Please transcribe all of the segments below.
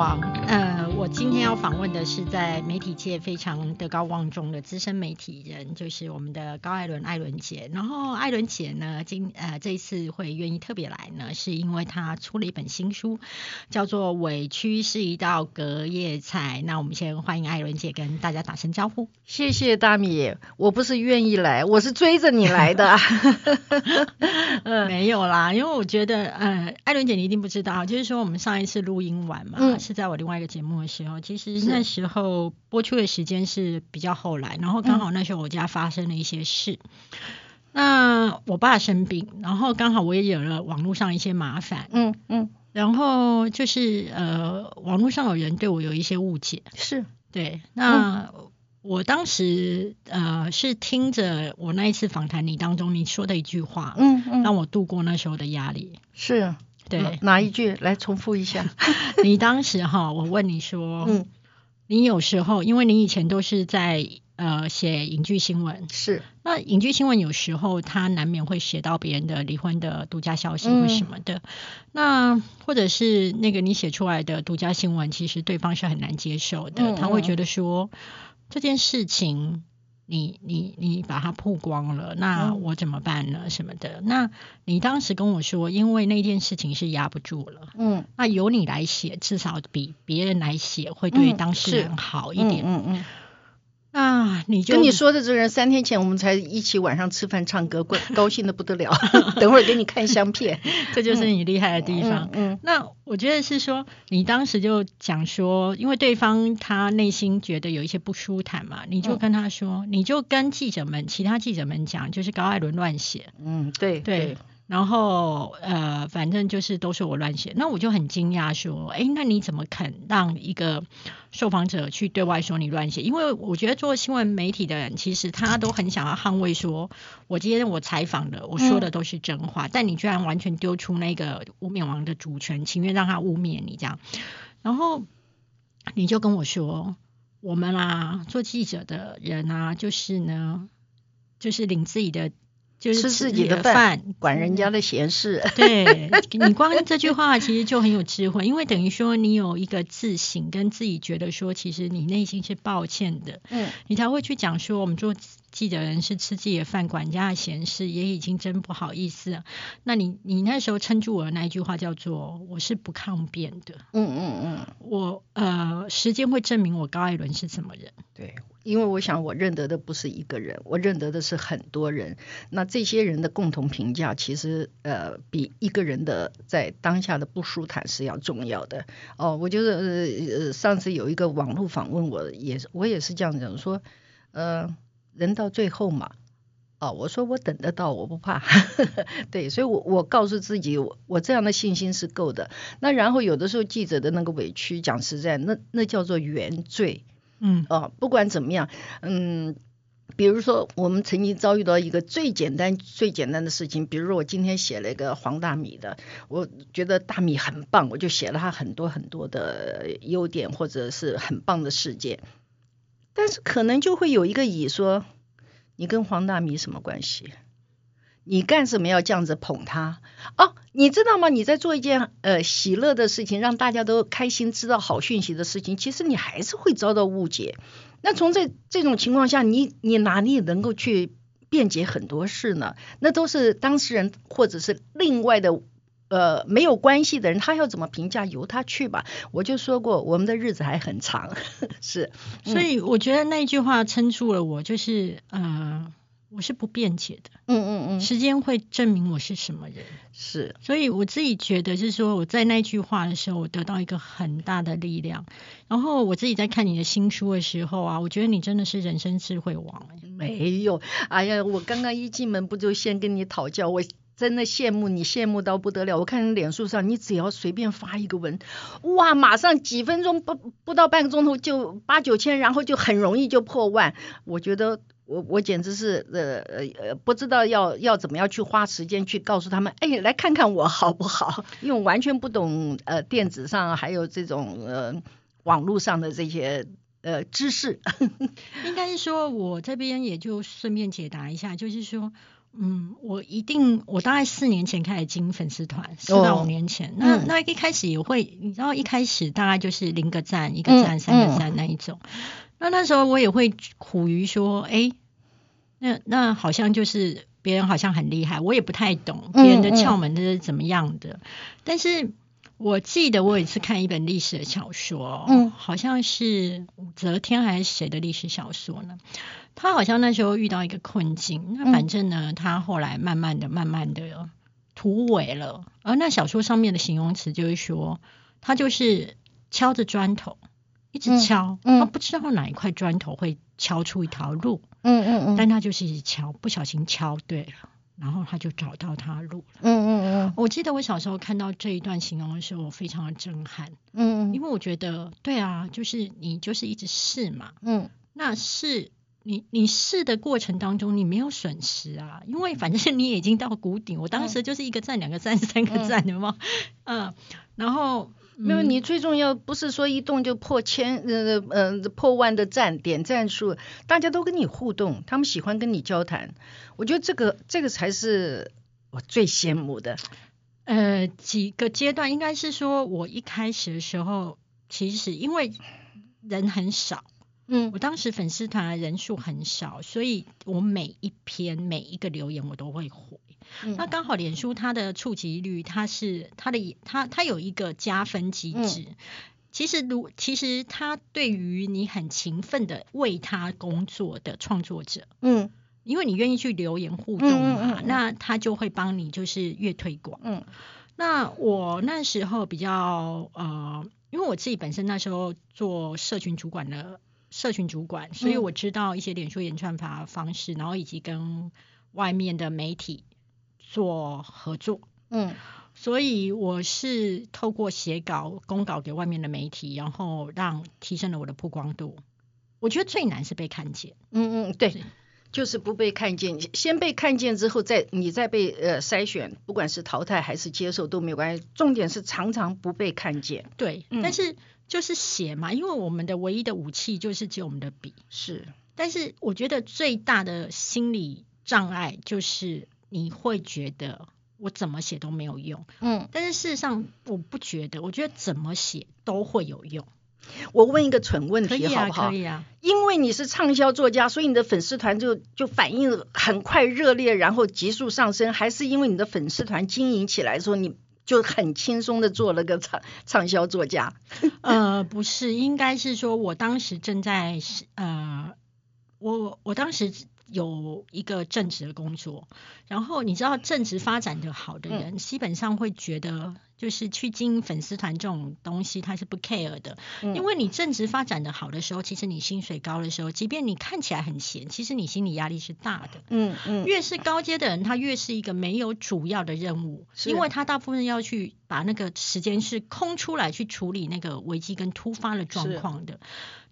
网。访问的是在媒体界非常德高望重的资深媒体人，就是我们的高艾伦艾伦姐。然后艾伦姐呢，今呃这一次会愿意特别来呢，是因为她出了一本新书，叫做《委屈是一道隔夜菜》。那我们先欢迎艾伦姐跟大家打声招呼。谢谢大米，我不是愿意来，我是追着你来的。嗯，没有啦，因为我觉得，呃，艾伦姐你一定不知道，就是说我们上一次录音完嘛，是在我另外一个节目的时候，其实那时候播出的时间是比较后来，然后刚好那时候我家发生了一些事，那我爸生病，然后刚好我也有了网络上一些麻烦，嗯嗯，然后就是呃，网络上有人对我有一些误解，是。对，那。我当时呃是听着我那一次访谈你当中你说的一句话，嗯嗯，让我度过那时候的压力。是，对，哪一句？来重复一下。你当时哈，我问你说，嗯，你有时候因为你以前都是在呃写影剧新闻，是，那影剧新闻有时候它难免会写到别人的离婚的独家消息或什么的，那或者是那个你写出来的独家新闻，其实对方是很难接受的，他会觉得说。这件事情，你你你把它曝光了，那我怎么办呢？什么的？那你当时跟我说，因为那件事情是压不住了，嗯，那由你来写，至少比别人来写会对当事人好一点，嗯嗯。那你就跟你说的这个人，三天前我们才一起晚上吃饭唱歌，高 高兴的不得了。等会儿给你看相片，这就是你厉害的地方。嗯，那我觉得是说，你当时就讲说，因为对方他内心觉得有一些不舒坦嘛，你就跟他说，你就跟记者们、其他记者们讲，就是高艾伦乱写。嗯，对对。然后呃，反正就是都是我乱写，那我就很惊讶说，哎，那你怎么肯让一个受访者去对外说你乱写？因为我觉得做新闻媒体的人，其实他都很想要捍卫说，我今天我采访的，我说的都是真话，但你居然完全丢出那个污蔑王的主权，情愿让他污蔑你这样，然后你就跟我说，我们啊，做记者的人啊，就是呢，就是领自己的。吃自己的饭，管人家的闲事。对你光这句话其实就很有智慧，因为等于说你有一个自省，跟自己觉得说，其实你内心是抱歉的，嗯，你才会去讲说我们做。记者人是吃自己的饭，管人家的闲事，也已经真不好意思。那你你那时候撑住我的那一句话叫做“我是不抗辩的”。嗯嗯嗯，我呃，时间会证明我高艾伦是什么人。对，因为我想我认得的不是一个人，我认得的是很多人。那这些人的共同评价，其实呃，比一个人的在当下的不舒坦是要重要的。哦，我觉得呃，上次有一个网络访问，我也是我也是这样讲说，呃。人到最后嘛，哦，我说我等得到，我不怕，对，所以，我我告诉自己，我我这样的信心是够的。那然后有的时候记者的那个委屈，讲实在，那那叫做原罪，嗯，哦，不管怎么样，嗯，比如说我们曾经遭遇到一个最简单最简单的事情，比如说我今天写了一个黄大米的，我觉得大米很棒，我就写了他很多很多的优点或者是很棒的事件。但是可能就会有一个乙说：“你跟黄大米什么关系？你干什么要这样子捧他？哦，你知道吗？你在做一件呃喜乐的事情，让大家都开心，知道好讯息的事情，其实你还是会遭到误解。那从这这种情况下，你你哪里能够去辩解很多事呢？那都是当事人或者是另外的。”呃，没有关系的人，他要怎么评价，由他去吧。我就说过，我们的日子还很长，是。所以我觉得那句话撑住了我，就是呃，我是不辩解的。嗯嗯嗯。时间会证明我是什么人。是。所以我自己觉得是说，我在那句话的时候，我得到一个很大的力量。然后我自己在看你的新书的时候啊，我觉得你真的是人生智慧王。没有，哎呀，我刚刚一进门不就先跟你讨教我。真的羡慕你，羡慕到不得了。我看你脸书上，你只要随便发一个文，哇，马上几分钟不不到半个钟头就八九千，然后就很容易就破万。我觉得我我简直是呃呃呃，不知道要要怎么样去花时间去告诉他们，哎，来看看我好不好？因为完全不懂呃电子上还有这种呃网络上的这些呃知识。应该是说，我这边也就顺便解答一下，就是说。嗯，我一定，我大概四年前开始经营粉丝团，四到五年前。那那一开始也会，你知道，一开始大概就是零个赞、一个赞、三个赞那一种。那那时候我也会苦于说，哎，那那好像就是别人好像很厉害，我也不太懂别人的窍门是怎么样的，但是。我记得我有一次看一本历史的小说，嗯，好像是武则天还是谁的历史小说呢？他好像那时候遇到一个困境，那反正呢，他后来慢慢的、慢慢的突围了。而那小说上面的形容词就是说，他就是敲着砖头，一直敲，他不知道哪一块砖头会敲出一条路，嗯嗯嗯，但他就是一直敲，不小心敲对了。然后他就找到他路了。嗯嗯嗯。我记得我小时候看到这一段形容的时候，我非常的震撼。嗯嗯。因为我觉得，对啊，就是你就是一直试嘛。嗯。那试你你试的过程当中，你没有损失啊，因为反正你已经到谷底。我当时就是一个赞、两个赞、三个赞，对吗？嗯。然后。没有，你最重要不是说一动就破千，呃呃破万的赞点赞数，大家都跟你互动，他们喜欢跟你交谈，我觉得这个这个才是我最羡慕的。呃，几个阶段应该是说，我一开始的时候，其实因为人很少。嗯，我当时粉丝团人数很少，所以我每一篇每一个留言我都会回。那刚好脸书它的触及率，它是它的它它有一个加分机制。其实如其实它对于你很勤奋的为他工作的创作者，嗯，因为你愿意去留言互动嘛，那他就会帮你就是越推广。嗯，那我那时候比较呃，因为我自己本身那时候做社群主管的。社群主管，所以我知道一些脸书演算法方式，然后以及跟外面的媒体做合作。嗯，所以我是透过写稿、公稿给外面的媒体，然后让提升了我的曝光度。我觉得最难是被看见。嗯嗯，对，就是不被看见。先被看见之后，再你再被呃筛选，不管是淘汰还是接受都没有关系。重点是常常不被看见。对，但是。就是写嘛，因为我们的唯一的武器就是只有我们的笔。是，但是我觉得最大的心理障碍就是你会觉得我怎么写都没有用。嗯，但是事实上我不觉得，我觉得怎么写都会有用。我问一个蠢问题好不好？可以啊，因为你是畅销作家，所以你的粉丝团就就反应很快热烈，然后急速上升，还是因为你的粉丝团经营起来的时候你？就很轻松的做了个畅畅销作家。呃，不是，应该是说我当时正在呃，我我当时。有一个正职的工作，然后你知道正职发展的好的人，基本上会觉得就是去经营粉丝团这种东西，他是不 care 的，因为你正职发展的好的时候，其实你薪水高的时候，即便你看起来很闲，其实你心理压力是大的。嗯嗯，越是高阶的人，他越是一个没有主要的任务，因为他大部分要去把那个时间是空出来去处理那个危机跟突发的状况的。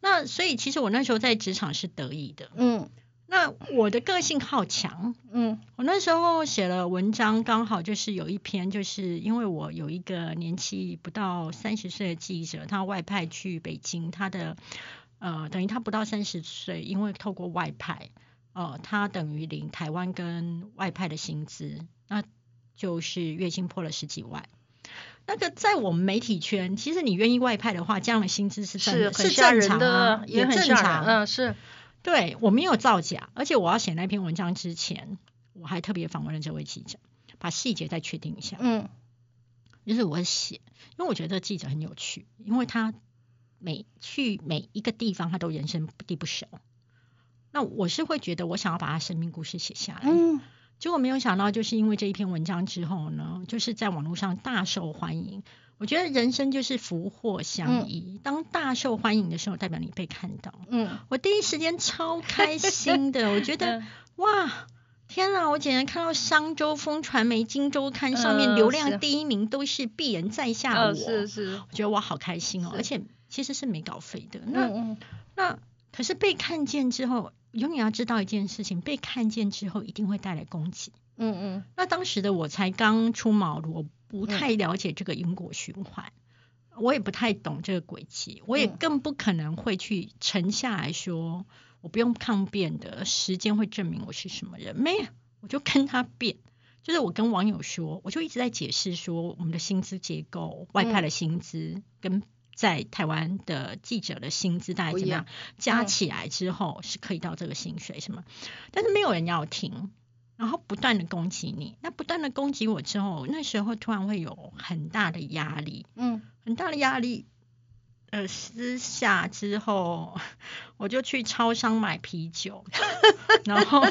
那所以其实我那时候在职场是得意的。嗯。那我的个性好强，嗯，我那时候写了文章，刚好就是有一篇，就是因为我有一个年纪不到三十岁的记者，他外派去北京，他的呃等于他不到三十岁，因为透过外派，呃，他等于领台湾跟外派的薪资，那就是月薪破了十几万。那个在我们媒体圈，其实你愿意外派的话，这样的薪资是是是正常的，也很正常，嗯是。对我没有造假，而且我要写那篇文章之前，我还特别访问了这位记者，把细节再确定一下。嗯，就是我写，因为我觉得记者很有趣，因为他每去每一个地方，他都人生地不熟。那我是会觉得，我想要把他生命故事写下来。嗯，结果没有想到，就是因为这一篇文章之后呢，就是在网络上大受欢迎。我觉得人生就是福祸相依，当大受欢迎的时候，代表你被看到。嗯，我第一时间超开心的，我觉得哇，天啊，我竟然看到商周、风传媒、金周刊上面流量第一名都是鄙人在下，我是是，我觉得我好开心哦，而且其实是没稿费的。那那可是被看见之后，永远要知道一件事情，被看见之后一定会带来攻击。嗯嗯，那当时的我才刚出茅庐。不太了解这个因果循环，我也不太懂这个轨迹，我也更不可能会去沉下来说，我不用抗辩的，时间会证明我是什么人。没有，我就跟他辩，就是我跟网友说，我就一直在解释说，我们的薪资结构、外派的薪资跟在台湾的记者的薪资大概怎么样，加起来之后是可以到这个薪水什么，但是没有人要听。然后不断的攻击你，那不断的攻击我之后，那时候突然会有很大的压力，嗯，很大的压力。呃，私下之后，我就去超商买啤酒，然后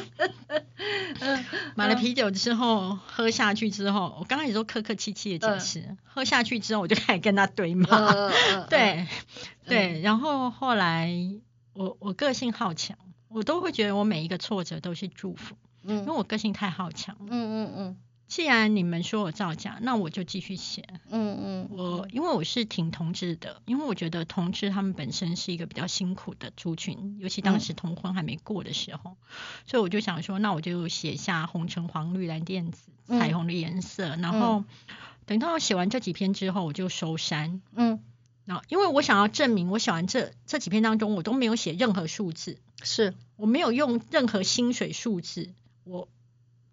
买了啤酒之后喝下去之后，我刚开始都客客气气的解释，喝下去之后我就开始跟他对骂，对对，然后后来我我个性好强，我都会觉得我每一个挫折都是祝福。因为我个性太好强，嗯嗯嗯。既然你们说我造假，那我就继续写，嗯嗯。我因为我是挺同志的，因为我觉得同志他们本身是一个比较辛苦的族群，尤其当时同婚还没过的时候，所以我就想说，那我就写下红橙黄绿蓝靛紫彩虹的颜色，然后等到写完这几篇之后，我就收山，嗯。然后因为我想要证明，我写完这这几篇当中，我都没有写任何数字，是我没有用任何薪水数字。我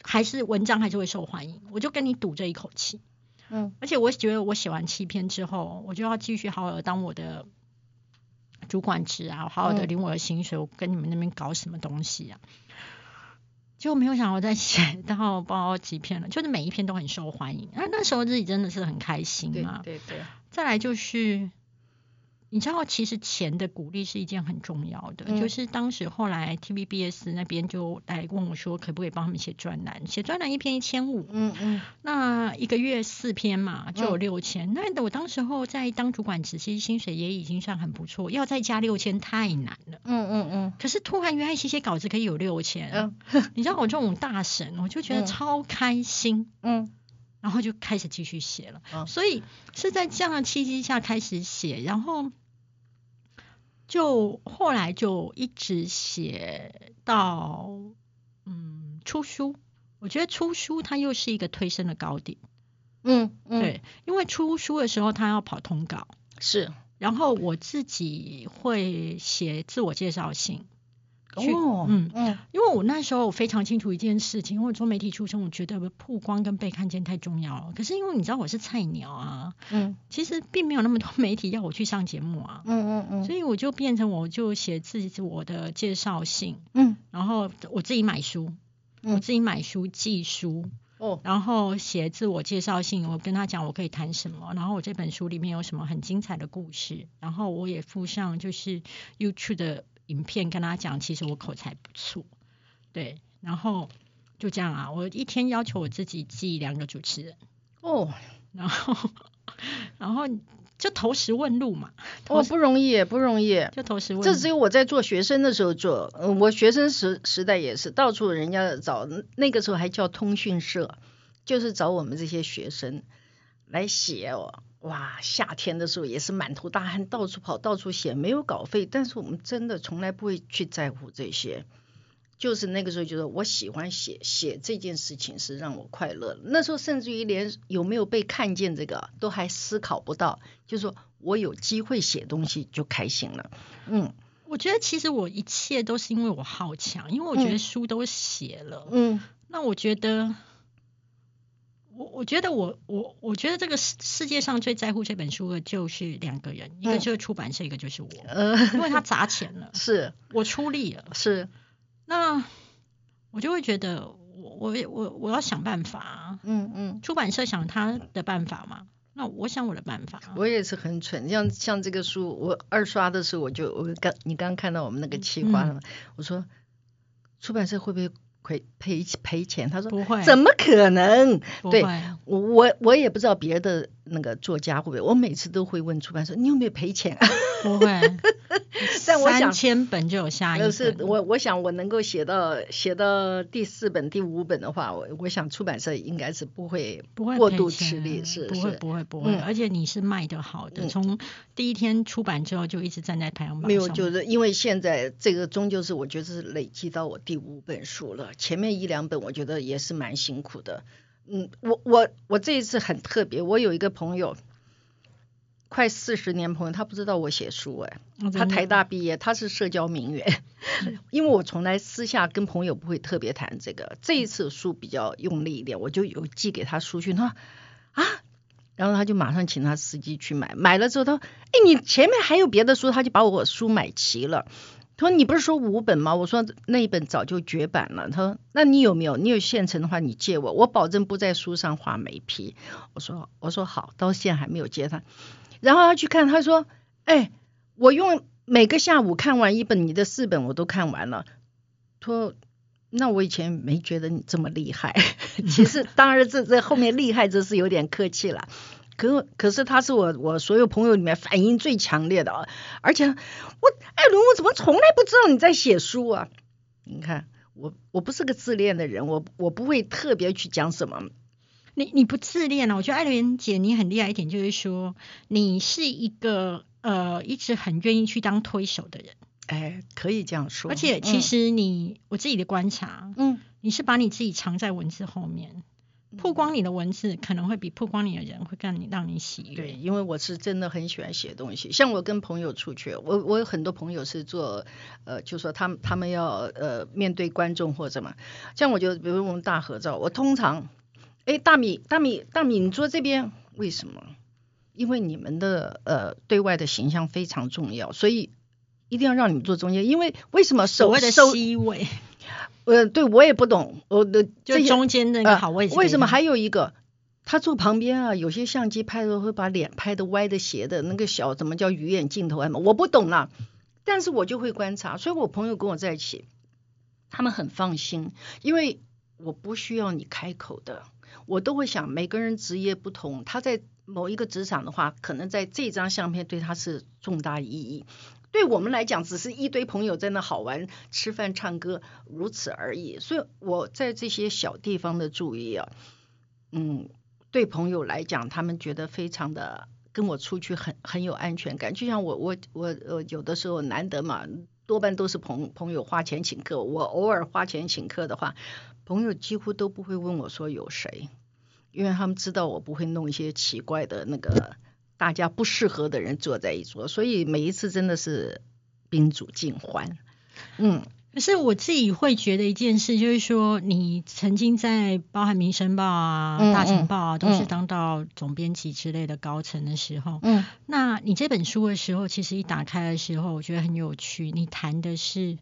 还是文章还是会受欢迎，我就跟你赌这一口气，嗯，而且我觉得我写完七篇之后，我就要继续好好的当我的主管职啊，好好的领我的薪水，我跟你们那边搞什么东西啊？就没有想我在写到不知道几篇了，就是每一篇都很受欢迎，那那时候自己真的是很开心嘛，对对。再来就是。你知道，其实钱的鼓励是一件很重要的。就是当时后来 TVBS 那边就来问我说，可不可以帮他们写专栏？写专栏一篇一千五，嗯嗯，那一个月四篇嘛，就有六千。那我当时候在当主管其实薪水也已经算很不错，要再加六千太难了。嗯嗯嗯。可是突然原来写写稿子可以有六千，嗯，你知道我这种大神，我就觉得超开心，嗯，然后就开始继续写了。所以是在这样的契机下开始写，然后。就后来就一直写到嗯出书，我觉得出书它又是一个推升的高点，嗯嗯，对，因为出书的时候他要跑通稿，是，然后我自己会写自我介绍信。哦，嗯。嗯，因为我那时候我非常清楚一件事情，因为我做媒体出身，我觉得曝光跟被看见太重要了。可是因为你知道我是菜鸟啊，嗯，其实并没有那么多媒体要我去上节目啊，嗯嗯嗯，所以我就变成我就写自己我的介绍信，嗯，然后我自己买书，我自己买书寄书，哦，然后写自我介绍信，我跟他讲我可以谈什么，然后我这本书里面有什么很精彩的故事，然后我也附上就是 YouTube 的。影片跟他讲，其实我口才不错，对，然后就这样啊，我一天要求我自己记两个主持人。哦，然后 然后就投石问路嘛，哦不容易不容易，就投石问，这只有我在做学生的时候做，嗯，我学生时时代也是到处人家找，那个时候还叫通讯社，就是找我们这些学生来写哦。哇，夏天的时候也是满头大汗，到处跑，到处写，没有稿费。但是我们真的从来不会去在乎这些，就是那个时候觉得我喜欢写，写这件事情是让我快乐。那时候甚至于连有没有被看见这个都还思考不到，就说我有机会写东西就开心了。嗯，我觉得其实我一切都是因为我好强，因为我觉得书都写了。嗯，那我觉得。我我觉得我我我觉得这个世世界上最在乎这本书的就是两个人，一个就是出版社，一个就是我，呃。因为他砸钱了，是。我出力了，是，那我就会觉得我我我我要想办法，嗯嗯，出版社想他的办法嘛，那我想我的办法，我也是很蠢，像像这个书，我二刷的时候我就我刚你刚看到我们那个企划了吗？我说出版社会不会？亏赔赔钱，他说不会，怎么可能？对，我我我也不知道别的那个作家会不会，我每次都会问出版社，你有没有赔钱？不会，但我想三千本就有下一本。是我我想我能够写到写到第四本第五本的话，我我想出版社应该是不会不会过度吃力，是不会不会不会，而且你是卖的好的，从第一天出版之后就一直站在排行榜上。没有，就是因为现在这个终究是我觉得是累积到我第五本书了，前面一两本我觉得也是蛮辛苦的。嗯，我我我这一次很特别，我有一个朋友。快四十年朋友，他不知道我写书哎、哦他台大毕业，他是社交名媛。因为我从来私下跟朋友不会特别谈这个，这一次书比较用力一点，我就有寄给他书去，他说啊，然后他就马上请他司机去买，买了之后他说，哎，你前面还有别的书，他就把我书买齐了。他说：“你不是说五本吗？”我说：“那一本早就绝版了。”他说：“那你有没有？你有现成的话，你借我，我保证不在书上画眉批。”我说：“我说好，到现在还没有接他。”然后他去看，他说：“哎，我用每个下午看完一本，你的四本我都看完了。”他说：“那我以前没觉得你这么厉害。其实，当然这这后面厉害这是有点客气了。可可是他是我我所有朋友里面反应最强烈的啊！而且我艾伦，我怎么从来不知道你在写书啊？你看我我不是个自恋的人，我我不会特别去讲什么。你你不自恋啊？我觉得艾莲姐你很厉害一点，就是说你是一个呃一直很愿意去当推手的人，哎，可以这样说。而且其实你、我自己的观察，嗯，你是把你自己藏在文字后面。曝光你的文字可能会比曝光你的人会更你让你喜悦。对，因为我是真的很喜欢写东西。像我跟朋友出去，我我有很多朋友是做呃，就说他们他们要呃面对观众或者什么。像我就比如我们大合照，我通常哎大米大米大米，你坐这边为什么？因为你们的呃对外的形象非常重要，所以一定要让你们坐中间。因为为什么所谓的收 C 位，呃，对我也不懂，我的就中间那个好位置、呃。为什么还有一个？他坐旁边啊，有些相机拍的时候会把脸拍的歪的斜的，那个小怎么叫鱼眼镜头啊？我不懂啦，但是我就会观察，所以我朋友跟我在一起，他们很放心，因为我不需要你开口的，我都会想每个人职业不同，他在某一个职场的话，可能在这张相片对他是重大意义。对我们来讲，只是一堆朋友在那好玩、吃饭、唱歌，如此而已。所以我在这些小地方的注意啊，嗯，对朋友来讲，他们觉得非常的跟我出去很很有安全感。就像我我我呃，有的时候难得嘛，多半都是朋朋友花钱请客，我偶尔花钱请客的话，朋友几乎都不会问我说有谁，因为他们知道我不会弄一些奇怪的那个。大家不适合的人坐在一桌，所以每一次真的是宾主尽欢。嗯，可是我自己会觉得一件事，就是说你曾经在包含《民生报》啊、嗯、《大成报》啊，都是当到总编辑之类的高层的时候，嗯，那你这本书的时候，其实一打开的时候，我觉得很有趣。你谈的是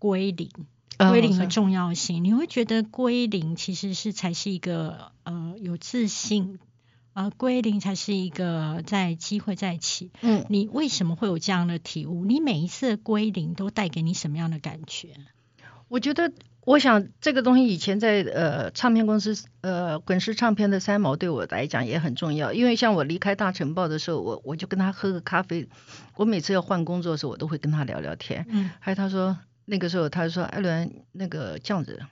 归零，归零的重要性，你会觉得归零其实是才是一个呃有自信。呃，归零才是一个在机会在起。嗯，你为什么会有这样的体悟？你每一次的归零都带给你什么样的感觉？我觉得，我想这个东西以前在呃唱片公司呃滚石唱片的三毛对我来讲也很重要，因为像我离开大成报的时候，我我就跟他喝个咖啡，我每次要换工作的时候，我都会跟他聊聊天。嗯，还有他说那个时候他说艾伦那个这样子，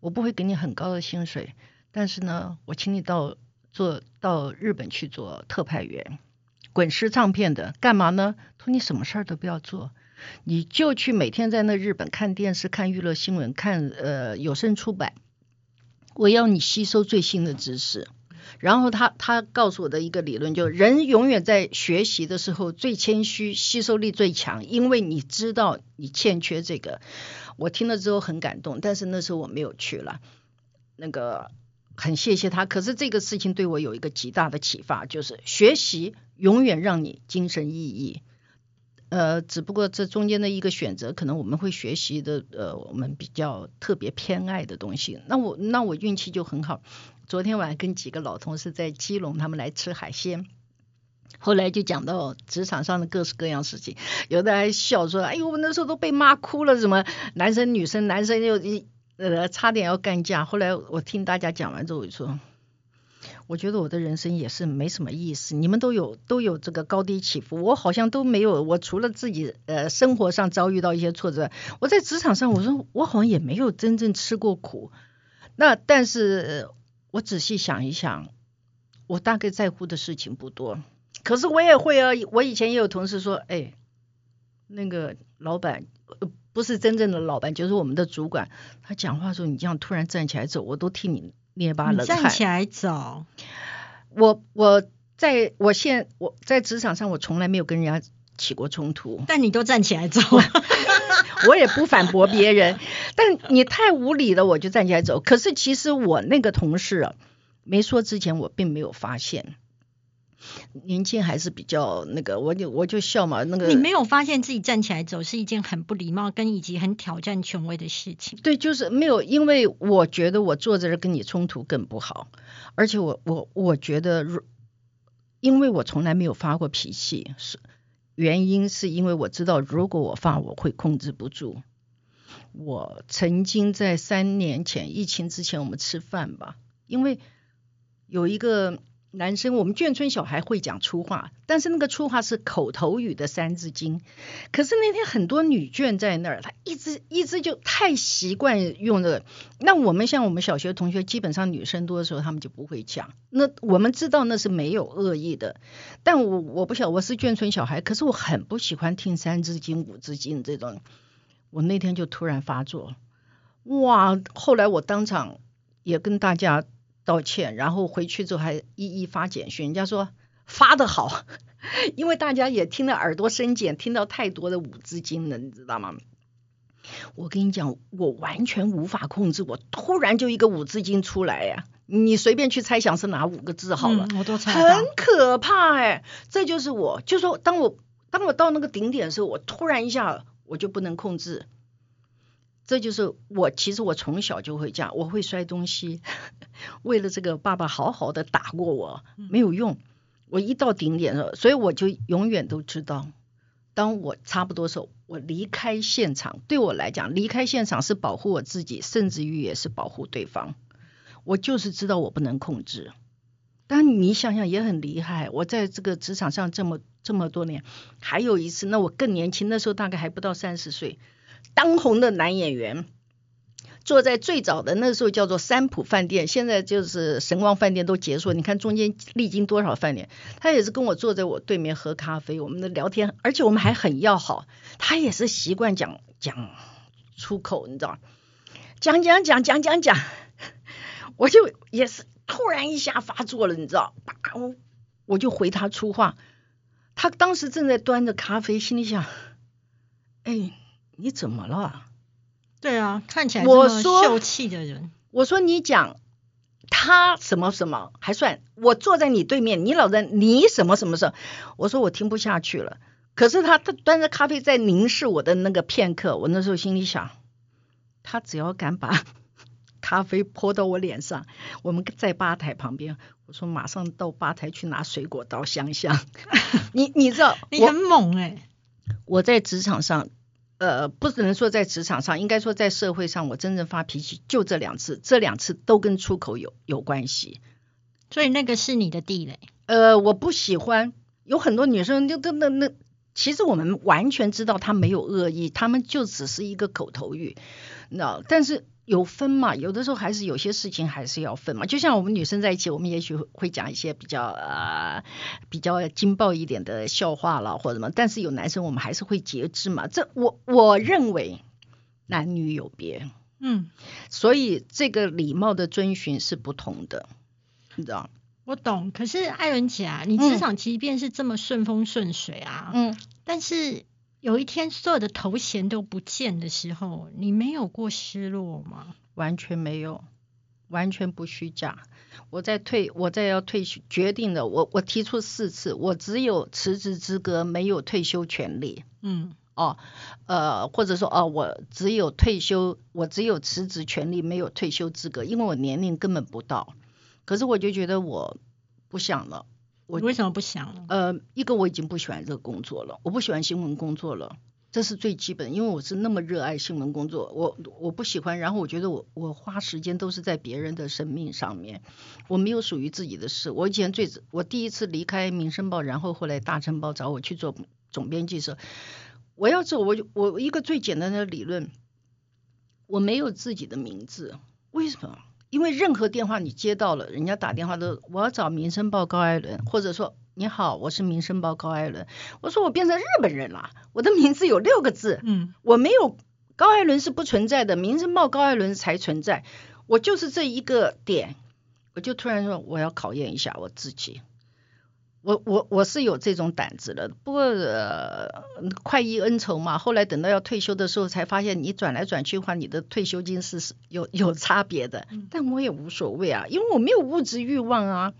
我不会给你很高的薪水，但是呢，我请你到。做到日本去做特派员，滚石唱片的，干嘛呢？他说你什么事儿都不要做，你就去每天在那日本看电视、看娱乐新闻、看呃有声出版，我要你吸收最新的知识。然后他他告诉我的一个理论，就是人永远在学习的时候最谦虚，吸收力最强，因为你知道你欠缺这个。我听了之后很感动，但是那时候我没有去了，那个。很谢谢他，可是这个事情对我有一个极大的启发，就是学习永远让你精神奕奕。呃，只不过这中间的一个选择，可能我们会学习的，呃，我们比较特别偏爱的东西。那我那我运气就很好，昨天晚上跟几个老同事在基隆，他们来吃海鲜，后来就讲到职场上的各式各样事情，有的还笑说：“哎呦，我那时候都被骂哭了，什么男生女生，男生又一。”呃，差点要干架。后来我听大家讲完之后，我就说，我觉得我的人生也是没什么意思。你们都有都有这个高低起伏，我好像都没有。我除了自己呃生活上遭遇到一些挫折，我在职场上，我说我好像也没有真正吃过苦。那但是我仔细想一想，我大概在乎的事情不多。可是我也会啊，我以前也有同事说，哎，那个老板。不是真正的老板，就是我们的主管。他讲话的时候，你这样突然站起来走，我都替你捏把冷汗。站起来走，我我在我现我在职场上，我从来没有跟人家起过冲突，但你都站起来走，我也不反驳别人。但你太无理了，我就站起来走。可是其实我那个同事啊，没说之前，我并没有发现。年轻还是比较那个，我就我就笑嘛。那个你没有发现自己站起来走是一件很不礼貌跟以及很挑战权威的事情。对，就是没有，因为我觉得我坐在这跟你冲突更不好，而且我我我觉得，因为我从来没有发过脾气，是原因是因为我知道如果我放我会控制不住。我曾经在三年前疫情之前，我们吃饭吧，因为有一个。男生，我们眷村小孩会讲粗话，但是那个粗话是口头语的三字经。可是那天很多女眷在那儿，她一直一直就太习惯用这个。那我们像我们小学同学，基本上女生多的时候，他们就不会讲。那我们知道那是没有恶意的，但我我不晓我是眷村小孩，可是我很不喜欢听三字经、五字经这种。我那天就突然发作，哇！后来我当场也跟大家。道歉，然后回去之后还一一发简讯。人家说发的好，因为大家也听了耳朵生茧，听到太多的五字经了，你知道吗？我跟你讲，我完全无法控制，我突然就一个五字经出来呀！你随便去猜想是哪五个字好了，我都猜很可怕哎，这就是我，就说当我当我到那个顶点的时候，我突然一下我就不能控制。这就是我，其实我从小就会这样，我会摔东西。为了这个，爸爸好好的打过我，没有用。我一到顶点了，所以我就永远都知道，当我差不多时候，我离开现场，对我来讲，离开现场是保护我自己，甚至于也是保护对方。我就是知道我不能控制。但你想想也很厉害，我在这个职场上这么这么多年，还有一次，那我更年轻，那时候大概还不到三十岁。当红的男演员坐在最早的那时候叫做三浦饭店，现在就是神光饭店都结束。你看中间历经多少饭店，他也是跟我坐在我对面喝咖啡，我们的聊天，而且我们还很要好。他也是习惯讲讲出口，你知道讲讲讲讲讲讲，我就也是突然一下发作了，你知道？我我就回他粗话，他当时正在端着咖啡，心里想，哎。你怎么了？对啊，看起来我说秀气的人。我说你讲他什么什么还算，我坐在你对面，你老人你什么什么事？我说我听不下去了。可是他他端着咖啡在凝视我的那个片刻，我那时候心里想，他只要敢把 咖啡泼到我脸上，我们在吧台旁边，我说马上到吧台去拿水果刀香香。你你知道 你很猛哎，我在职场上。呃，不只能说在职场上，应该说在社会上，我真正发脾气就这两次，这两次都跟出口有有关系。所以那个是你的地雷。呃，我不喜欢有很多女生就那那那，其实我们完全知道她没有恶意，她们就只是一个口头语，那但是。有分嘛？有的时候还是有些事情还是要分嘛。就像我们女生在一起，我们也许会讲一些比较呃比较劲爆一点的笑话了或者什么。但是有男生，我们还是会节制嘛。这我我认为男女有别，嗯，所以这个礼貌的遵循是不同的，你知道？我懂。可是艾伦姐啊，你职场即便是这么顺风顺水啊，嗯，但是。有一天所有的头衔都不见的时候，你没有过失落吗？完全没有，完全不虚假。我在退，我在要退休，决定了，我我提出四次，我只有辞职资格，没有退休权利。嗯，哦，呃，或者说哦，我只有退休，我只有辞职权利，没有退休资格，因为我年龄根本不到。可是我就觉得我不想了。我为什么不想了？呃，一个我已经不喜欢这个工作了，我不喜欢新闻工作了，这是最基本，因为我是那么热爱新闻工作，我我不喜欢，然后我觉得我我花时间都是在别人的生命上面，我没有属于自己的事。我以前最我第一次离开《民生报》，然后后来《大成报》找我去做总编辑时，我要做，我就我一个最简单的理论，我没有自己的名字，为什么？因为任何电话你接到了，人家打电话都我要找《民生报》高艾伦，或者说你好，我是《民生报》高艾伦。我说我变成日本人了，我的名字有六个字，嗯，我没有高艾伦是不存在的，《民生报》高艾伦才存在。我就是这一个点，我就突然说我要考验一下我自己。我我我是有这种胆子的，不过呃，快意恩仇嘛。后来等到要退休的时候，才发现你转来转去的话，你的退休金是是有有差别的。但我也无所谓啊，因为我没有物质欲望啊。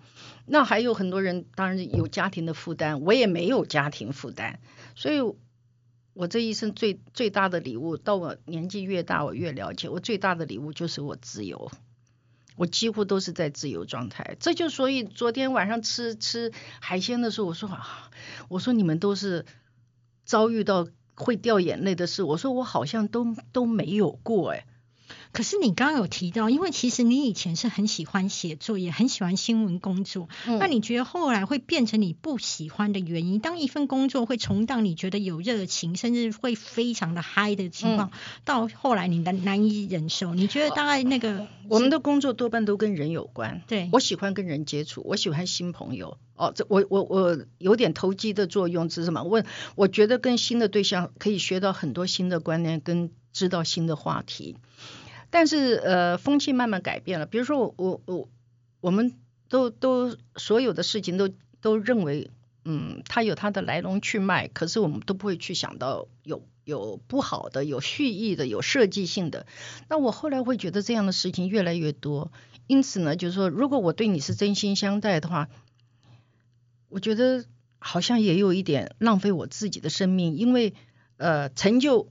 那还有很多人，当然有家庭的负担，我也没有家庭负担。所以，我这一生最最大的礼物，到我年纪越大，我越了解，我最大的礼物就是我自由。我几乎都是在自由状态，这就所以昨天晚上吃吃海鲜的时候，我说啊，我说你们都是遭遇到会掉眼泪的事，我说我好像都都没有过哎。可是你刚刚有提到，因为其实你以前是很喜欢写作，也很喜欢新闻工作。那你觉得后来会变成你不喜欢的原因？当一份工作会重到，你觉得有热情，甚至会非常的嗨的情况，到后来你难难以忍受。你觉得大概那个我们的工作多半都跟人有关。对，我喜欢跟人接触，我喜欢新朋友。哦，这我我我有点投机的作用是什么？问，我觉得跟新的对象可以学到很多新的观念，跟知道新的话题。但是呃，风气慢慢改变了。比如说我我我，我们都都所有的事情都都认为，嗯，它有它的来龙去脉，可是我们都不会去想到有有不好的、有蓄意的、有设计性的。那我后来会觉得这样的事情越来越多，因此呢，就是说，如果我对你是真心相待的话，我觉得好像也有一点浪费我自己的生命，因为呃，成就。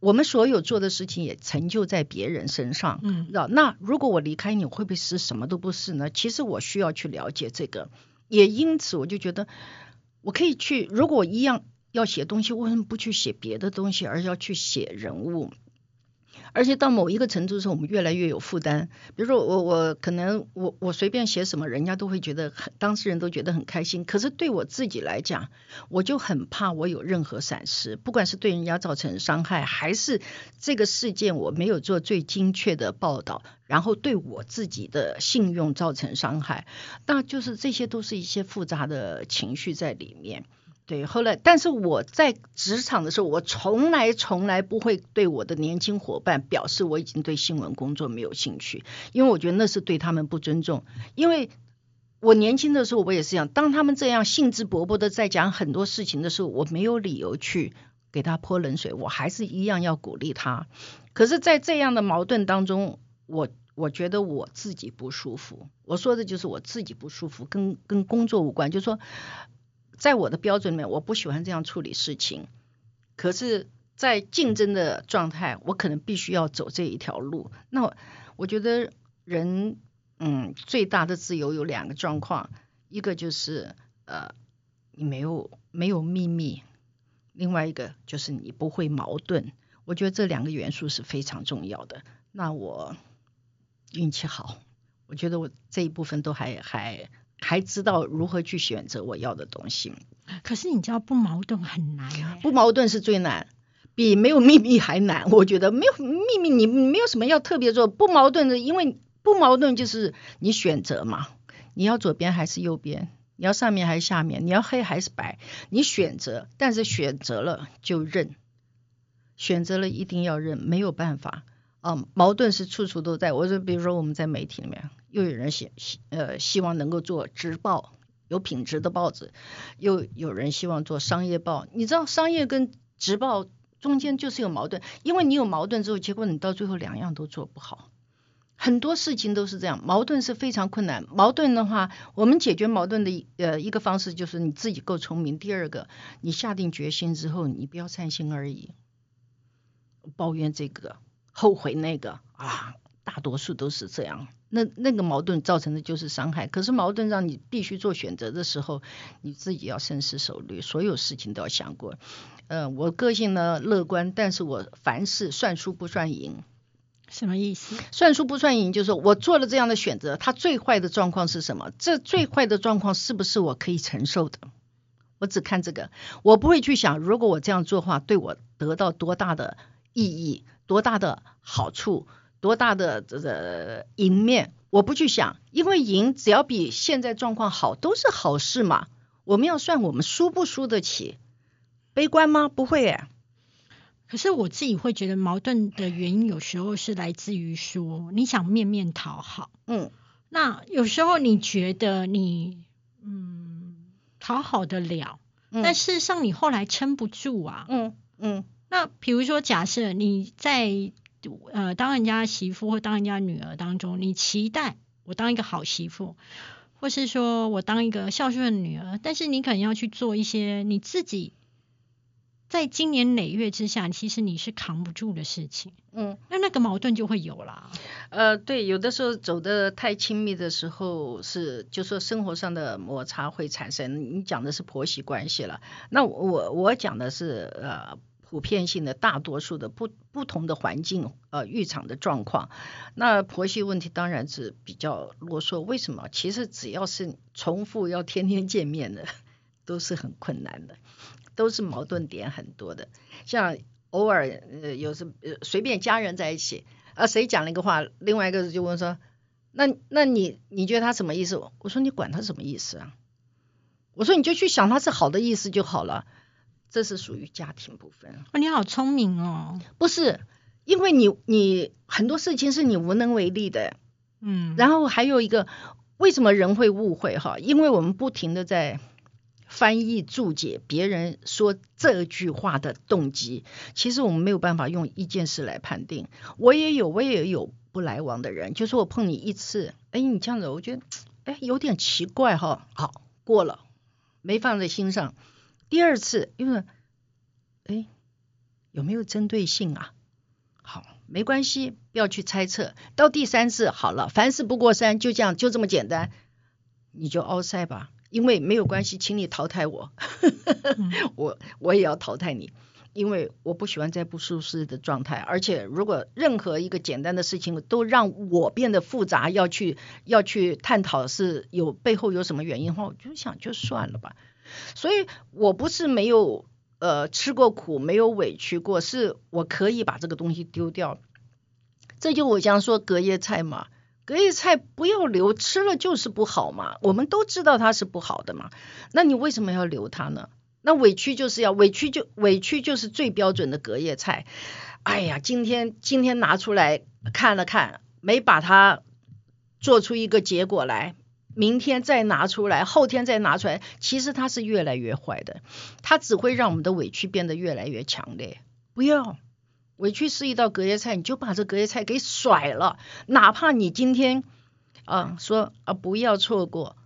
我们所有做的事情也成就在别人身上，嗯，那如果我离开你，会不会是什么都不是呢？其实我需要去了解这个，也因此我就觉得我可以去，如果一样要写东西，为什么不去写别的东西，而要去写人物？而且到某一个程度的时候，我们越来越有负担。比如说，我我可能我我随便写什么，人家都会觉得很，当事人都觉得很开心。可是对我自己来讲，我就很怕我有任何闪失，不管是对人家造成伤害，还是这个事件我没有做最精确的报道，然后对我自己的信用造成伤害，那就是这些都是一些复杂的情绪在里面。对，后来，但是我在职场的时候，我从来从来不会对我的年轻伙伴表示我已经对新闻工作没有兴趣，因为我觉得那是对他们不尊重。因为我年轻的时候，我也是这样，当他们这样兴致勃勃的在讲很多事情的时候，我没有理由去给他泼冷水，我还是一样要鼓励他。可是，在这样的矛盾当中，我我觉得我自己不舒服。我说的就是我自己不舒服，跟跟工作无关，就是说。在我的标准里面，我不喜欢这样处理事情。可是，在竞争的状态，我可能必须要走这一条路。那我觉得人，嗯，最大的自由有两个状况，一个就是呃，你没有没有秘密；另外一个就是你不会矛盾。我觉得这两个元素是非常重要的。那我运气好，我觉得我这一部分都还还。还知道如何去选择我要的东西，可是你知道不矛盾很难，不矛盾是最难，比没有秘密还难。我觉得没有秘密，你没有什么要特别做，不矛盾的，因为不矛盾就是你选择嘛，你要左边还是右边，你要上面还是下面，你要黑还是白，你选择，但是选择了就认，选择了一定要认，没有办法。啊，矛盾是处处都在。我说，比如说我们在媒体里面。又有人希呃希望能够做直报，有品质的报纸，又有人希望做商业报。你知道商业跟直报中间就是有矛盾，因为你有矛盾之后，结果你到最后两样都做不好。很多事情都是这样，矛盾是非常困难。矛盾的话，我们解决矛盾的呃一个方式就是你自己够聪明。第二个，你下定决心之后，你不要三心二意，抱怨这个，后悔那个啊。大多数都是这样，那那个矛盾造成的就是伤害。可是矛盾让你必须做选择的时候，你自己要深思熟虑，所有事情都要想过。呃，我个性呢乐观，但是我凡事算输不算赢。什么意思？算输不算赢，就是我做了这样的选择，它最坏的状况是什么？这最坏的状况是不是我可以承受的？我只看这个，我不会去想，如果我这样做的话，对我得到多大的意义，多大的好处。多大的这个赢面，我不去想，因为赢只要比现在状况好，都是好事嘛。我们要算我们输不输得起，悲观吗？不会诶。可是我自己会觉得矛盾的原因，有时候是来自于说你想面面讨好，嗯，那有时候你觉得你，嗯。讨好的了，嗯但事实上你后来撑不住啊。嗯嗯那比如说，假设你在呃当人家媳妇或当人家女儿当中，你期待我当一个好媳妇，或是说我当一个孝顺的女儿，但是你可能要去做一些你自己在经年累月之下，其实你是扛不住的事情，嗯。那那个矛盾就会有啦。呃，对，有的时候走得太亲密的时候是，就说生活上的摩擦会产生。你讲的是婆媳关系了，那我我讲的是呃普遍性的大多数的不不同的环境呃浴场的状况。那婆媳问题当然是比较啰嗦，为什么？其实只要是重复要天天见面的，都是很困难的，都是矛盾点很多的。像偶尔呃有时呃随便家人在一起。啊，谁讲了一个话，另外一个就问说，那那你你觉得他什么意思？我说你管他什么意思啊？我说你就去想他是好的意思就好了。这是属于家庭部分，哦，你好聪明哦。不是因为你你很多事情是你无能为力的。嗯，然后还有一个，为什么人会误会哈？因为我们不停的在翻译注解别人说这句话的动机，其实我们没有办法用一件事来判定。我也有，我也有不来往的人，就是我碰你一次，哎，你这样子，我觉得哎有点奇怪哈。好，过了，没放在心上。第二次，因为哎有没有针对性啊？好，没关系，不要去猜测。到第三次好了，凡事不过三，就这样，就这么简单，你就凹塞吧。因为没有关系，请你淘汰我，我我也要淘汰你，因为我不喜欢在不舒适的状态。而且如果任何一个简单的事情都让我变得复杂，要去要去探讨是有背后有什么原因的话，我就想就算了吧。所以我不是没有呃吃过苦，没有委屈过，是我可以把这个东西丢掉。这就我讲说隔夜菜嘛。隔夜菜不要留，吃了就是不好嘛。我们都知道它是不好的嘛，那你为什么要留它呢？那委屈就是要委屈就委屈就是最标准的隔夜菜。哎呀，今天今天拿出来看了看，没把它做出一个结果来，明天再拿出来，后天再拿出来，其实它是越来越坏的，它只会让我们的委屈变得越来越强烈。不要。委屈是一道隔夜菜，你就把这隔夜菜给甩了。哪怕你今天啊说啊不要错过，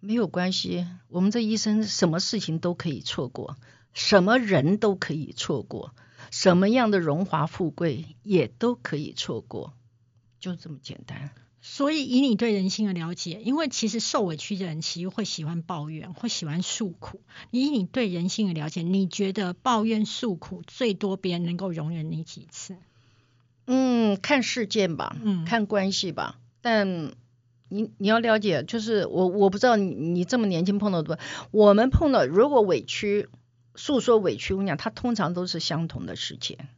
没有关系。我们这一生什么事情都可以错过，什么人都可以错过，什么样的荣华富贵也都可以错过，就这么简单。所以，以你对人性的了解，因为其实受委屈的人其实会喜欢抱怨，会喜欢诉苦。以你对人性的了解，你觉得抱怨诉苦最多别人能够容忍你几次？嗯，看事件吧，嗯，看关系吧。但你你要了解，就是我我不知道你你这么年轻碰到多，我们碰到如果委屈诉说委屈，我讲，它通常都是相同的事件，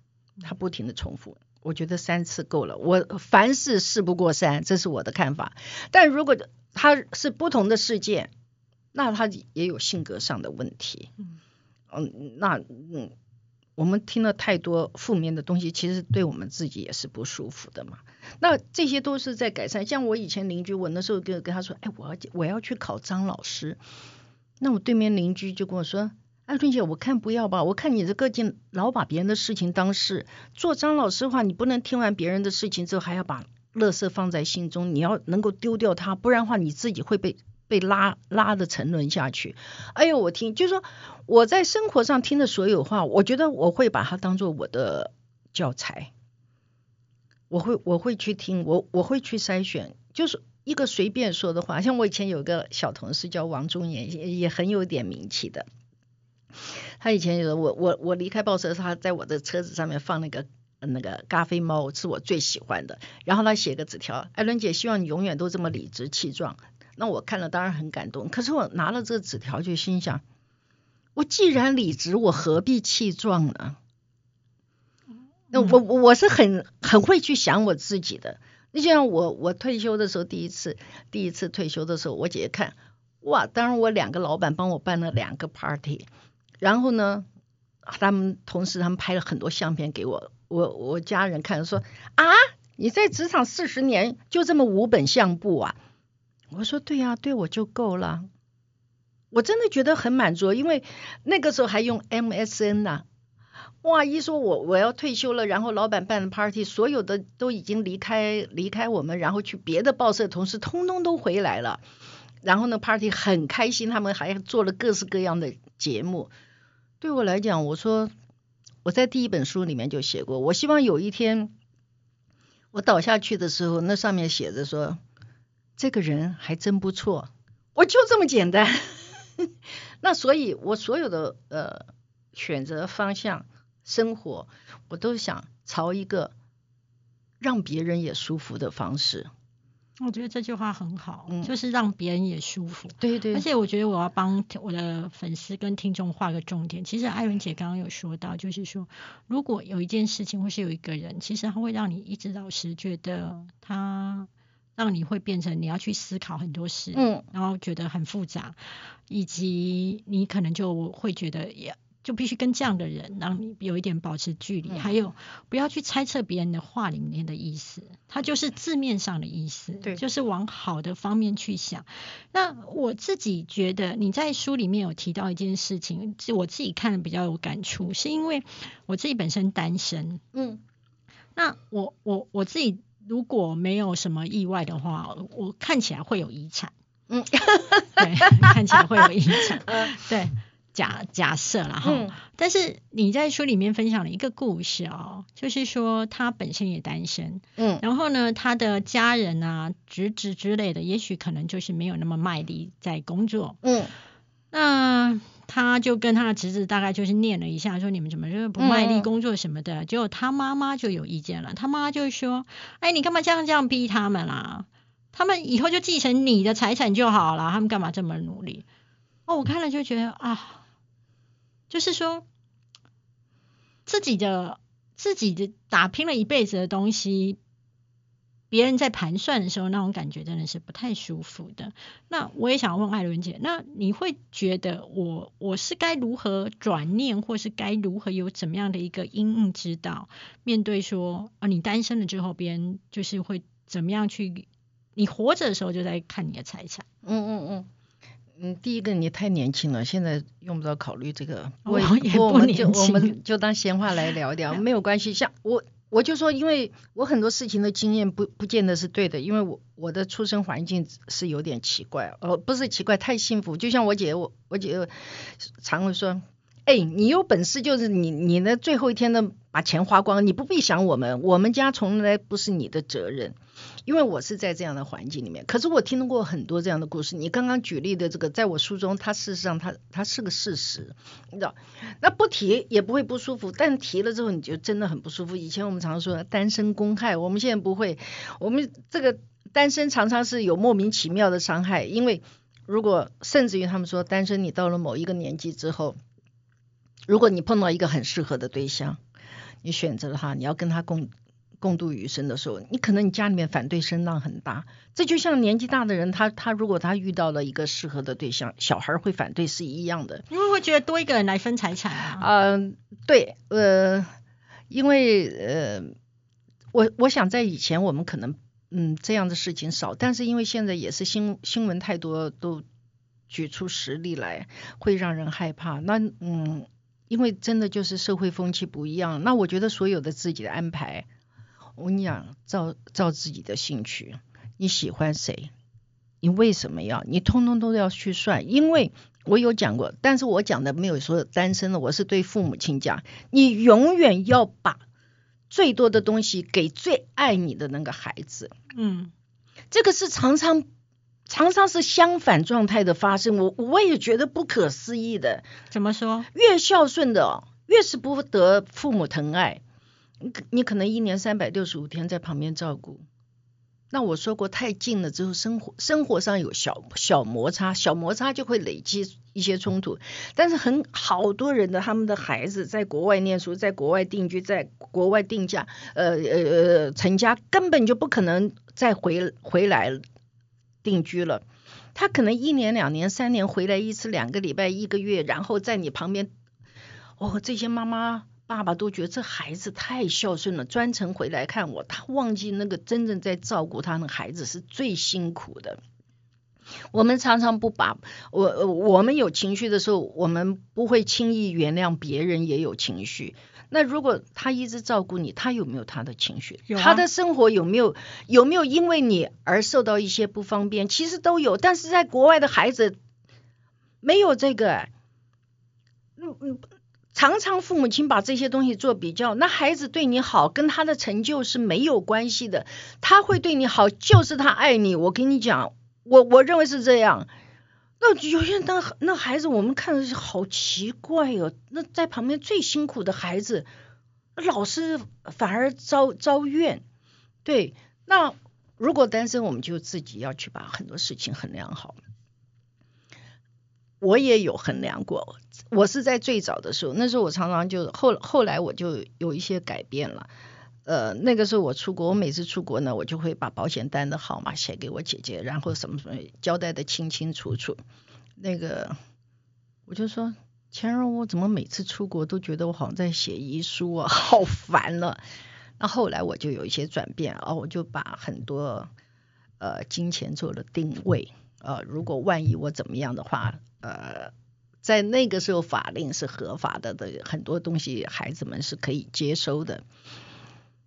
它不停的重复。我觉得三次够了，我凡事事不过三，这是我的看法。但如果他是不同的事件，那他也有性格上的问题。嗯嗯，那嗯，我们听了太多负面的东西，其实对我们自己也是不舒服的嘛。那这些都是在改善。像我以前邻居，我那时候跟跟他说，哎，我要我要去考张老师。那我对面邻居就跟我说。艾春姐，我看不要吧，我看你这个劲老把别人的事情当事。做张老师的话，你不能听完别人的事情之后还要把乐色放在心中，你要能够丢掉它，不然的话你自己会被被拉拉的沉沦下去。哎呦，我听就是说我在生活上听的所有话，我觉得我会把它当做我的教材，我会我会去听，我我会去筛选，就是一个随便说的话。像我以前有个小同事叫王中言，也很有点名气的。他以前有我我我离开报社，他在我的车子上面放那个那个咖啡猫，是我最喜欢的。然后他写个纸条，艾伦姐希望你永远都这么理直气壮。那我看了当然很感动，可是我拿了这个纸条就心想，我既然理直，我何必气壮呢？那我我是很很会去想我自己的。你像我我退休的时候，第一次第一次退休的时候，我姐姐看，哇，当然我两个老板帮我办了两个 party。然后呢，他们同事他们拍了很多相片给我，我我家人看说啊，你在职场四十年就这么五本相簿啊？我说对呀、啊，对我就够了。我真的觉得很满足，因为那个时候还用 MSN 呐、哇！一说我我要退休了，然后老板办的 party，所有的都已经离开离开我们，然后去别的报社同事通通都回来了。然后呢，party 很开心，他们还做了各式各样的节目。对我来讲，我说我在第一本书里面就写过，我希望有一天我倒下去的时候，那上面写着说这个人还真不错，我就这么简单。那所以，我所有的呃选择方向、生活，我都想朝一个让别人也舒服的方式。我觉得这句话很好，嗯就是让别人也舒服。对对而且我觉得我要帮我的粉丝跟听众画个重点。其实艾伦姐刚刚有说到，就是说，如果有一件事情或是有一个人，其实他会让你一直老是觉得他让你会变成你要去思考很多事，嗯然后觉得很复杂，以及你可能就会觉得也。就必须跟这样的人，让你有一点保持距离，嗯还有不要去猜测别人的话里面的意思，它就是字面上的意思，对就是往好的方面去想。那我自己觉得你在书里面有提到一件事情，是我自己看的比较有感触，是因为我自己本身单身。嗯那我我我自己如果没有什么意外的话，我看起来会有遗产。嗯，对，看起来会有遗产。呃 对，假假设了哈。嗯但是你在书里面分享了一个故事哦，就是说他本身也单身，嗯然后呢，他的家人啊、侄子之类的，也许可能就是没有那么卖力在工作。嗯那他就跟他的侄子大概就是念了一下，说你们怎么就是不卖力嗯工作什么的。结果他妈妈就有意见了，他妈就说：“哎，你干嘛这样这样逼他们啦？他们以后就继承你的财产就好了，他们干嘛这么努力？”哦，我看了就觉得啊，就是说自己的自己的打拼了一辈子的东西，别人在盘算的时候，那种感觉真的是不太舒服的。那我也想问艾伦姐，那你会觉得我我是该如何转念，或是该如何有怎么样的一个因应之道，面对说啊，你单身了之后，别人就是会怎么样去？你活着的时候就在看你的财产，嗯嗯嗯。嗯，第一个你太年轻了，现在用不着考虑这个。我我也不我们就年轻我们就当闲话来聊聊，没有关系。像我我就说，因为我很多事情的经验不不见得是对的，因为我我的出生环境是有点奇怪，呃，不是奇怪，太幸福。就像我姐，我我姐常会说，哎，你有本事就是你你的最后一天的把钱花光，你不必想我们，我们家从来不是你的责任。因为我是在这样的环境里面，可是我听过很多这样的故事。你刚刚举例的这个，在我书中，它事实上它它是个事实，你知道？那不提也不会不舒服，但提了之后你就真的很不舒服。以前我们常说单身公害，我们现在不会，我们这个单身常常是有莫名其妙的伤害，因为如果甚至于他们说单身，你到了某一个年纪之后，如果你碰到一个很适合的对象，你选择了他，你要跟他共。共度余生的时候，你可能你家里面反对声浪很大，这就像年纪大的人，他他如果他遇到了一个适合的对象，小孩会反对是一样的。因为会觉得多一个人来分财产啊。嗯、对，呃，因为呃，我我想在以前我们可能嗯这样的事情少，但是因为现在也是新新闻太多，都举出实例来，会让人害怕。那嗯，因为真的就是社会风气不一样，那我觉得所有的自己的安排。我跟你讲，照照自己的兴趣，你喜欢谁，你为什么要，你通通都要去算。因为我有讲过，但是我讲的没有说单身的，我是对父母亲讲，你永远要把最多的东西给最爱你的那个孩子。嗯，这个是常常常常是相反状态的发生，我我也觉得不可思议的。怎么说？越孝顺的、哦，越是不得父母疼爱。你你可能一年三百六十五天在旁边照顾，那我说过太近了之后，生活生活上有小小摩擦，小摩擦就会累积一些冲突。但是很好多人的他们的孩子在国外念书，在国外定居，在国外定价，呃呃呃成家，根本就不可能再回回来定居了。他可能一年、两年、三年回来一次，两个礼拜、一个月，然后在你旁边，哦，这些妈妈。爸爸都觉得这孩子太孝顺了，专程回来看我，他忘记那个真正在照顾他的孩子是最辛苦的。我们常常不把我我们有情绪的时候，我们不会轻易原谅别人也有情绪。那如果他一直照顾你，他有没有他的情绪？啊他的生活有没有有没有因为你而受到一些不方便？其实都有，但是在国外的孩子没有这个。嗯嗯，常常父母亲把这些东西做比较，那孩子对你好跟他的成就是没有关系的，他会对你好就是他爱你。我跟你讲，我我认为是这样。那有些那那孩子，我们看着是好奇怪哦。那在旁边最辛苦的孩子，老师反而遭遭怨。对，那如果单身，我们就自己要去把很多事情衡量好。我也有衡量过，我是在最早的时候，那时候我常常就后后来我就有一些改变了。呃，那个时候我出国，我每次出国呢，我就会把保险单的号码写给我姐姐，然后什么什么交代的清清楚楚。那个我就说，钱荣，我怎么每次出国都觉得我好像在写遗书啊，好烦了。那后来我就有一些转变啊，我就把很多呃金钱做了定位。呃，如果万一我怎么样的话，呃，在那个时候法令是合法的的，很多东西孩子们是可以接收的。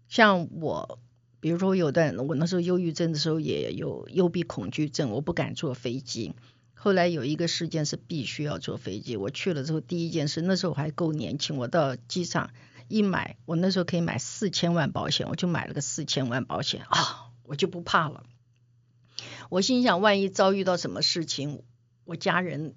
像我，比如说有段我那时候忧郁症的时候也有幽闭恐惧症，我不敢坐飞机。后来有一个事件是必须要坐飞机，我去了之后第一件事，那时候我还够年轻，我到机场一买，我那时候可以买四千万保险，我就买了个四千万保险啊，我就不怕了。我心想，万一遭遇到什么事情，我家人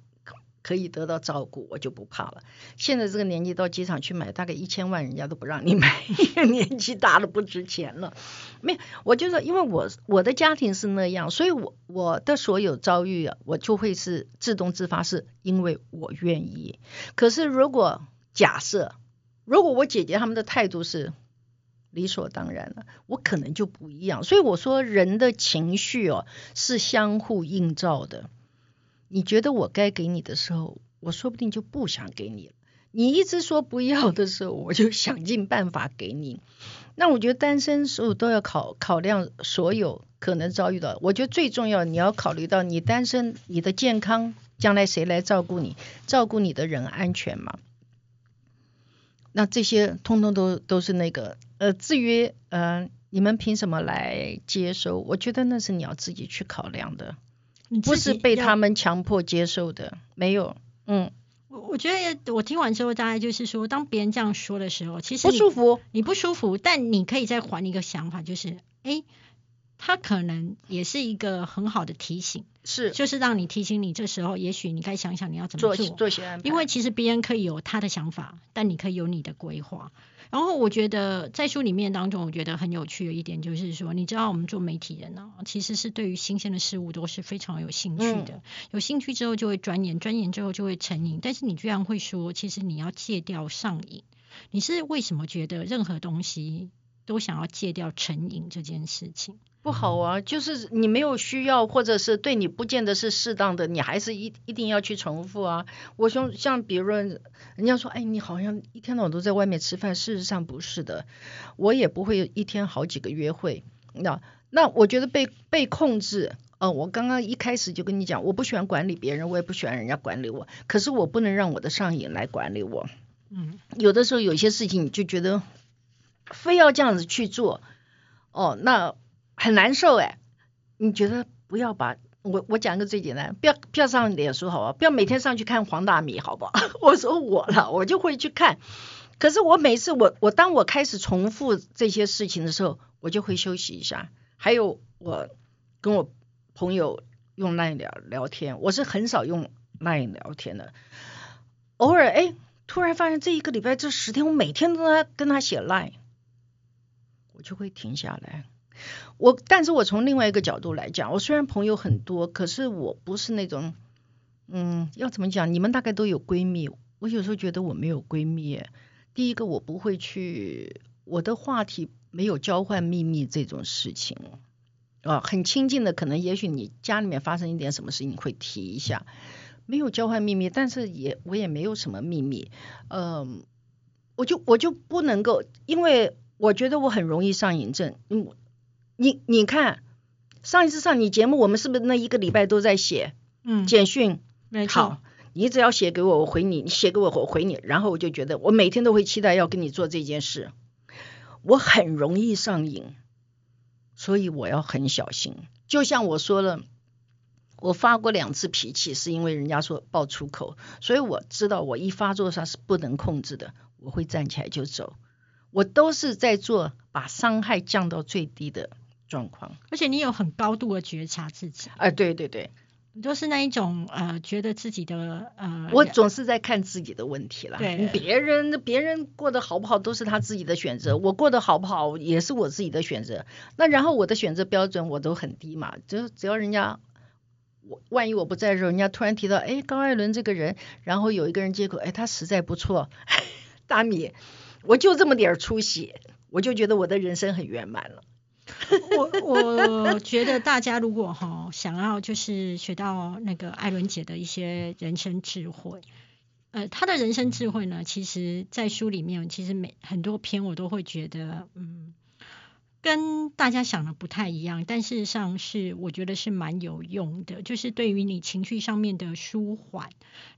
可以得到照顾，我就不怕了。现在这个年纪到机场去买，大概一千万，人家都不让你买，因为年纪大了不值钱了。没有，我就说，因为我我的家庭是那样，所以我我的所有遭遇啊，我就会是自动自发，是因为我愿意。可是如果假设，如果我姐姐他们的态度是理所当然了，我可能就不一样。所以我说，人的情绪哦是相互映照的。你觉得我该给你的时候，我说不定就不想给你了。你一直说不要的时候，我就想尽办法给你。那我觉得单身时候都要考考量所有可能遭遇到。我觉得最重要，你要考虑到你单身，你的健康，将来谁来照顾你？照顾你的人安全嘛？那这些通通都都是那个呃，至于呃，你们凭什么来接收？我觉得那是你要自己去考量的。不是被他们强迫接受的，没有，嗯，我我觉得我听完之后，大概就是说，当别人这样说的时候，其实不舒服，你不舒服，但你可以再还一个想法，就是，哎，他可能也是一个很好的提醒，是，就是让你提醒你，这时候也许你该想想你要怎么做，做些安排，因为其实别人可以有他的想法，但你可以有你的规划。然后我觉得在书里面当中，我觉得很有趣的一点就是说，你知道我们做媒体人呢、啊，其实是对于新鲜的事物都是非常有兴趣的。嗯、有兴趣之后就会钻研，钻研之后就会成瘾。但是你居然会说，其实你要戒掉上瘾，你是为什么觉得任何东西都想要戒掉成瘾这件事情？不好啊，就是你没有需要，或者是对你不见得是适当的，你还是一一定要去重复啊。我说像比如人家说，哎，你好像一天到晚都在外面吃饭，事实上不是的，我也不会一天好几个约会。那那我觉得被被控制，呃，我刚刚一开始就跟你讲，我不喜欢管理别人，我也不喜欢人家管理我，可是我不能让我的上瘾来管理我。嗯，有的时候有些事情你就觉得非要这样子去做，哦，那。很难受哎，你觉得不要把我我讲一个最简单，不要不要上脸书好吧，不要每天上去看黄大米好不好？我说我了，我就会去看。可是我每次我我当我开始重复这些事情的时候，我就会休息一下。还有我跟我朋友用 LINE 聊聊天，我是很少用 LINE 聊天的。偶尔哎，突然发现这一个礼拜这十天，我每天都在跟他写 LINE，我就会停下来。我，但是我从另外一个角度来讲，我虽然朋友很多，可是我不是那种，嗯，要怎么讲？你们大概都有闺蜜，我有时候觉得我没有闺蜜。第一个，我不会去，我的话题没有交换秘密这种事情啊，很亲近的，可能也许你家里面发生一点什么事情会提一下，没有交换秘密，但是也我也没有什么秘密，嗯，我就我就不能够，因为我觉得我很容易上瘾症，嗯。你你看，上一次上你节目，我们是不是那一个礼拜都在写嗯，简讯？没错好，，你只要写给我，我回你；你写给我，我回你。然后我就觉得，我每天都会期待要跟你做这件事。我很容易上瘾，所以我要很小心。就像我说了，我发过两次脾气，是因为人家说爆粗口，所以我知道我一发作上是不能控制的，我会站起来就走。我都是在做把伤害降到最低的状况。而且你有很高度的觉察自己，啊，对对对，你都是那一种呃，觉得自己的呃，我总是在看自己的问题啦。对别人别人过得好不好都是他自己的选择，我过得好不好也是我自己的选择。那然后我的选择标准我都很低嘛，就只要人家我万一我不在的时候，人家突然提到，哎，高艾伦这个人，然后有一个人接口，哎，他实在不错，大米，我就这么点儿出息，我就觉得我的人生很圆满了。我我觉得大家如果哈想要就是学到那个艾伦姐的一些人生智慧，呃，她的人生智慧呢，其实在书里面，其实每很多篇我都会觉得，嗯，跟大家想的不太一样，但事实上是我觉得是蛮有用的，就是对于你情绪上面的舒缓，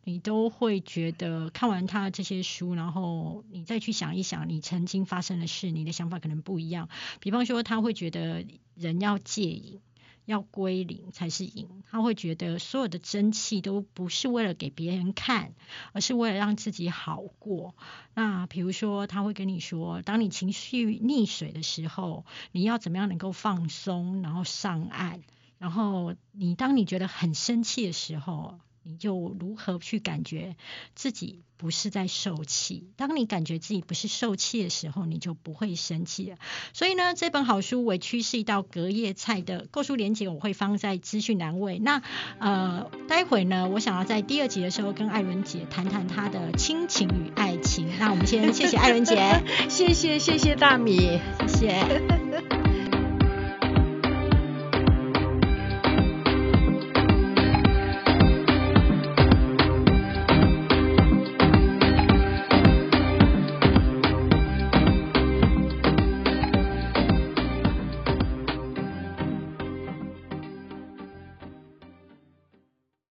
你都会觉得看完他这些书，然后你再去想一想你曾经发生的事，你的想法可能不一样。比方说，他会觉得人要戒瘾，要归零才是赢。他会觉得所有的争气都不是为了给别人看，而是为了让自己好过。那比如说，他会跟你说，当你情绪溺水的时候，你要怎么样能够放松，然后上岸。然后你当你觉得很生气的时候，你就如何去感觉自己不是在受气。当你感觉自己不是受气的时候，你就不会生气了。所以呢，这本好书《委屈是一道隔夜菜》的购书链接我会放在资讯栏位。那呃，待会呢，我想要在第二集的时候跟艾伦姐谈谈她的亲情与爱情。那我们先谢谢艾伦姐，谢谢谢谢大米。谢谢。